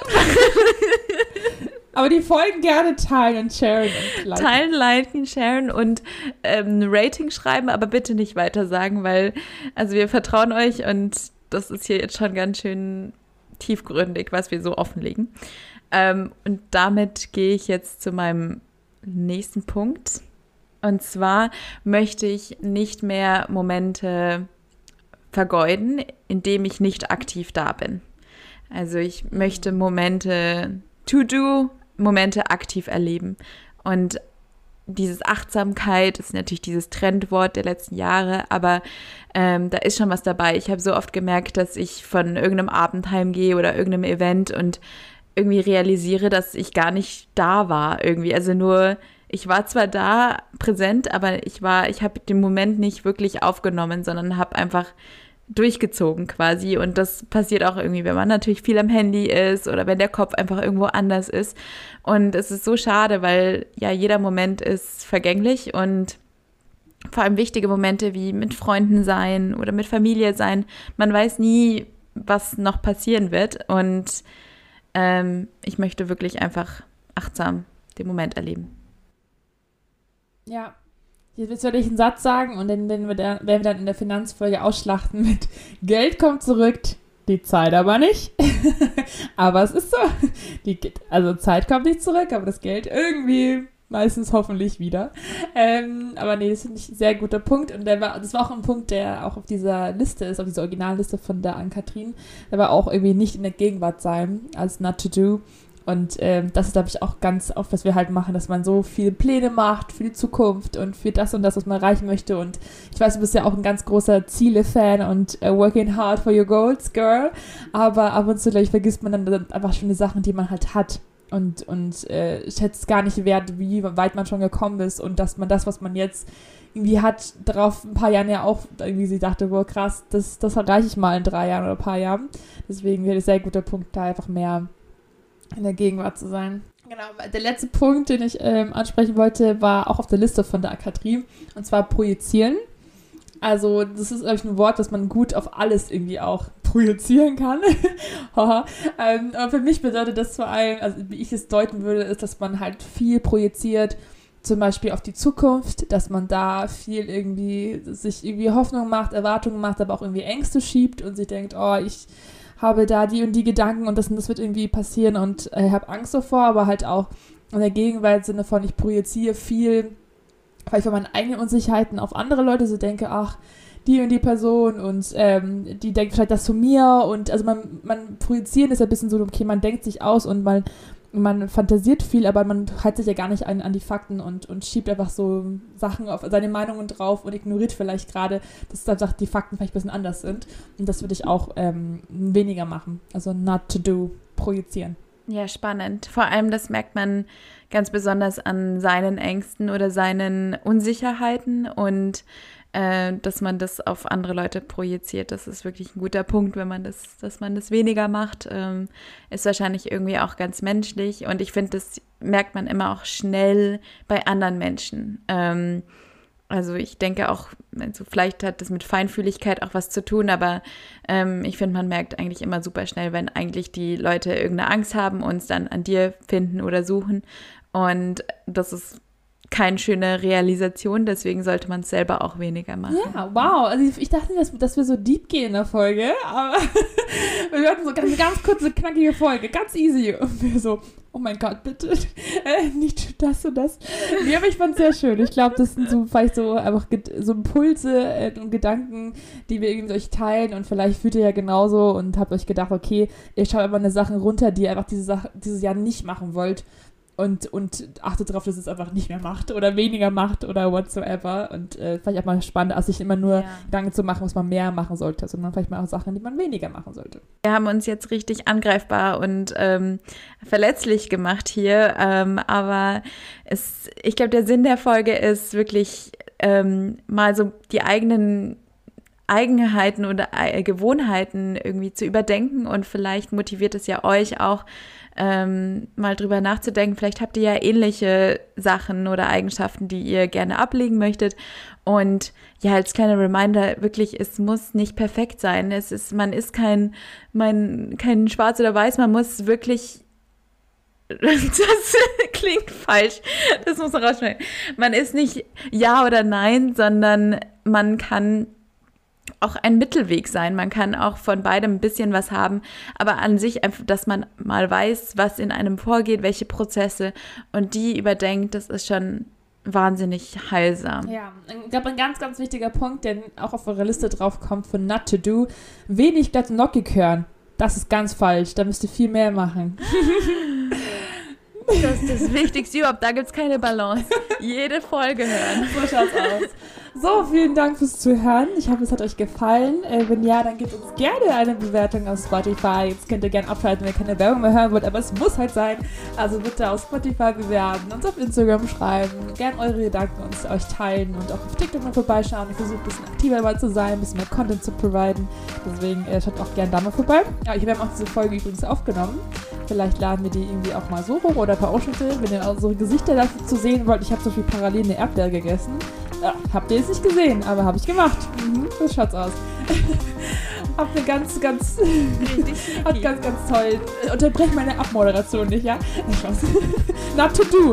Aber die Folgen gerne teilen und sharen und liken. teilen, liken, sharen und ähm, ein Rating schreiben, aber bitte nicht weiter sagen, weil also wir vertrauen euch und das ist hier jetzt schon ganz schön tiefgründig, was wir so offenlegen. Ähm, und damit gehe ich jetzt zu meinem nächsten Punkt. Und zwar möchte ich nicht mehr Momente vergeuden, indem ich nicht aktiv da bin. Also ich möchte Momente to do, Momente aktiv erleben. Und dieses Achtsamkeit ist natürlich dieses Trendwort der letzten Jahre, aber ähm, da ist schon was dabei. Ich habe so oft gemerkt, dass ich von irgendeinem Abend heimgehe oder irgendeinem Event und irgendwie realisiere, dass ich gar nicht da war irgendwie. Also nur, ich war zwar da präsent, aber ich war, ich habe den Moment nicht wirklich aufgenommen, sondern habe einfach durchgezogen quasi. Und das passiert auch irgendwie, wenn man natürlich viel am Handy ist oder wenn der Kopf einfach irgendwo anders ist. Und es ist so schade, weil ja jeder Moment ist vergänglich und vor allem wichtige Momente wie mit Freunden sein oder mit Familie sein. Man weiß nie, was noch passieren wird. Und ähm, ich möchte wirklich einfach achtsam den Moment erleben. Ja. Jetzt werde ich einen Satz sagen und dann werden wir, dann, werden wir dann in der Finanzfolge ausschlachten mit Geld kommt zurück, Die Zeit aber nicht. aber es ist so. Die, also Zeit kommt nicht zurück, aber das Geld irgendwie meistens hoffentlich wieder. Ähm, aber nee, das finde ich ein sehr guter Punkt. Und der war, das war auch ein Punkt, der auch auf dieser Liste ist, auf dieser Originalliste von der Ann-Kathrin. Der war auch irgendwie nicht in der Gegenwart sein, als not to do. Und ähm, das ist, glaube ich, auch ganz oft, was wir halt machen, dass man so viele Pläne macht für die Zukunft und für das und das, was man erreichen möchte. Und ich weiß, du bist ja auch ein ganz großer Ziele-Fan und uh, working hard for your goals, girl. Aber ab und zu, glaube ich, vergisst man dann einfach schon die Sachen, die man halt hat. Und, und äh, schätzt gar nicht wert, wie weit man schon gekommen ist und dass man das, was man jetzt irgendwie hat, darauf ein paar Jahren ja auch irgendwie sie dachte, boah, krass, das, das erreiche ich mal in drei Jahren oder ein paar Jahren. Deswegen wäre das sehr guter Punkt, da einfach mehr in der Gegenwart zu sein. Genau, der letzte Punkt, den ich ähm, ansprechen wollte, war auch auf der Liste von der Akademie, und zwar projizieren. Also, das ist, glaube ich, ein Wort, das man gut auf alles irgendwie auch projizieren kann. ähm, aber für mich bedeutet das vor allem, also wie ich es deuten würde, ist, dass man halt viel projiziert, zum Beispiel auf die Zukunft, dass man da viel irgendwie sich irgendwie Hoffnung macht, Erwartungen macht, aber auch irgendwie Ängste schiebt und sich denkt, oh, ich habe da die und die Gedanken und das, und das wird irgendwie passieren und äh, habe Angst davor, aber halt auch in der Gegenwart im Sinne von, ich projiziere viel, weil ich von meinen eigenen Unsicherheiten auf andere Leute so denke, ach, die und die Person und ähm, die denkt vielleicht das zu mir und also man, man projizieren ist ein bisschen so, okay, man denkt sich aus und man man fantasiert viel, aber man hält sich ja gar nicht an, an die Fakten und, und schiebt einfach so Sachen auf seine Meinungen drauf und ignoriert vielleicht gerade, dass einfach die Fakten vielleicht ein bisschen anders sind. Und das würde ich auch ähm, weniger machen. Also not to do, projizieren. Ja, spannend. Vor allem, das merkt man ganz besonders an seinen Ängsten oder seinen Unsicherheiten und äh, dass man das auf andere Leute projiziert. Das ist wirklich ein guter Punkt, wenn man das, dass man das weniger macht. Ähm, ist wahrscheinlich irgendwie auch ganz menschlich und ich finde, das merkt man immer auch schnell bei anderen Menschen. Ähm, also ich denke auch, also vielleicht hat das mit Feinfühligkeit auch was zu tun, aber ähm, ich finde, man merkt eigentlich immer super schnell, wenn eigentlich die Leute irgendeine Angst haben, uns dann an dir finden oder suchen. Und das ist keine schöne Realisation, deswegen sollte man es selber auch weniger machen. Ja, wow. Also ich, dachte, dass, dass wir so deep gehen in der Folge, aber wir hatten so eine ganz kurze, knackige Folge, ganz easy. Und wir so, oh mein Gott, bitte, äh, nicht das und das. Nee, aber ich fand es sehr schön. Ich glaube, das sind so vielleicht so einfach so Impulse äh, und Gedanken, die wir irgendwie euch teilen und vielleicht fühlt ihr ja genauso und habt euch gedacht, okay, ihr schaut einfach eine Sache runter, die ihr einfach diese Sache, dieses Jahr nicht machen wollt und, und achtet darauf, dass es einfach nicht mehr macht oder weniger macht oder whatsoever. Und äh, vielleicht auch mal spannend, als sich immer nur ja. Gedanken zu machen, was man mehr machen sollte, sondern vielleicht mal auch Sachen, die man weniger machen sollte. Wir haben uns jetzt richtig angreifbar und ähm, verletzlich gemacht hier, ähm, aber es, ich glaube, der Sinn der Folge ist wirklich ähm, mal so die eigenen Eigenheiten oder äh, Gewohnheiten irgendwie zu überdenken und vielleicht motiviert es ja euch auch ähm, mal drüber nachzudenken. Vielleicht habt ihr ja ähnliche Sachen oder Eigenschaften, die ihr gerne ablegen möchtet. Und ja, als kleiner Reminder, wirklich, es muss nicht perfekt sein. Es ist, man ist kein, mein, kein Schwarz oder Weiß, man muss wirklich das klingt falsch. Das muss man rausschneiden. Man ist nicht Ja oder Nein, sondern man kann auch ein Mittelweg sein. Man kann auch von beidem ein bisschen was haben, aber an sich, dass man mal weiß, was in einem vorgeht, welche Prozesse und die überdenkt, das ist schon wahnsinnig heilsam. Ja, ich glaube, ein ganz, ganz wichtiger Punkt, der auch auf eure Liste drauf kommt von Not to Do, wenig glatt und lockig hören. Das ist ganz falsch, da müsst ihr viel mehr machen. Das ist das Wichtigste überhaupt, da gibt es keine Balance. Jede Folge hören. So schaut's aus. So, vielen Dank fürs Zuhören. Ich hoffe, es hat euch gefallen. Äh, wenn ja, dann gebt uns gerne eine Bewertung auf Spotify. Jetzt könnt ihr gerne abschalten, wenn ihr keine Werbung mehr hören wollt, aber es muss halt sein. Also bitte auf Spotify bewerben, uns auf Instagram schreiben, gerne eure Gedanken uns euch teilen und auch auf TikTok mal vorbeischauen. Ich versuche ein bisschen aktiver mal zu sein, ein bisschen mehr Content zu providen. Deswegen äh, schaut auch gerne da mal vorbei. Ja, ich habe auch diese Folge übrigens aufgenommen. Vielleicht laden wir die irgendwie auch mal so hoch oder per Ausschnitte, wenn ihr unsere Gesichter dafür zu sehen wollt. Ich habe zum Beispiel parallel eine Erdbeere gegessen habt ihr es nicht gesehen, aber habe ich gemacht. Mhm, so schaut's aus. Hab eine ganz, ganz, Richtig. hat ganz, ganz toll. Äh, unterbrech meine Abmoderation nicht, ja? Nein, Spaß. Not to do.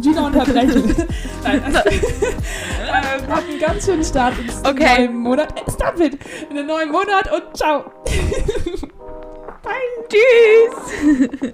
Gina unterbrechen. Nein, also, ähm, hat einen ganz schönen Start ins okay. neue Monat. Äh, stop it! In den neuen Monat und ciao! Bye! Tschüss!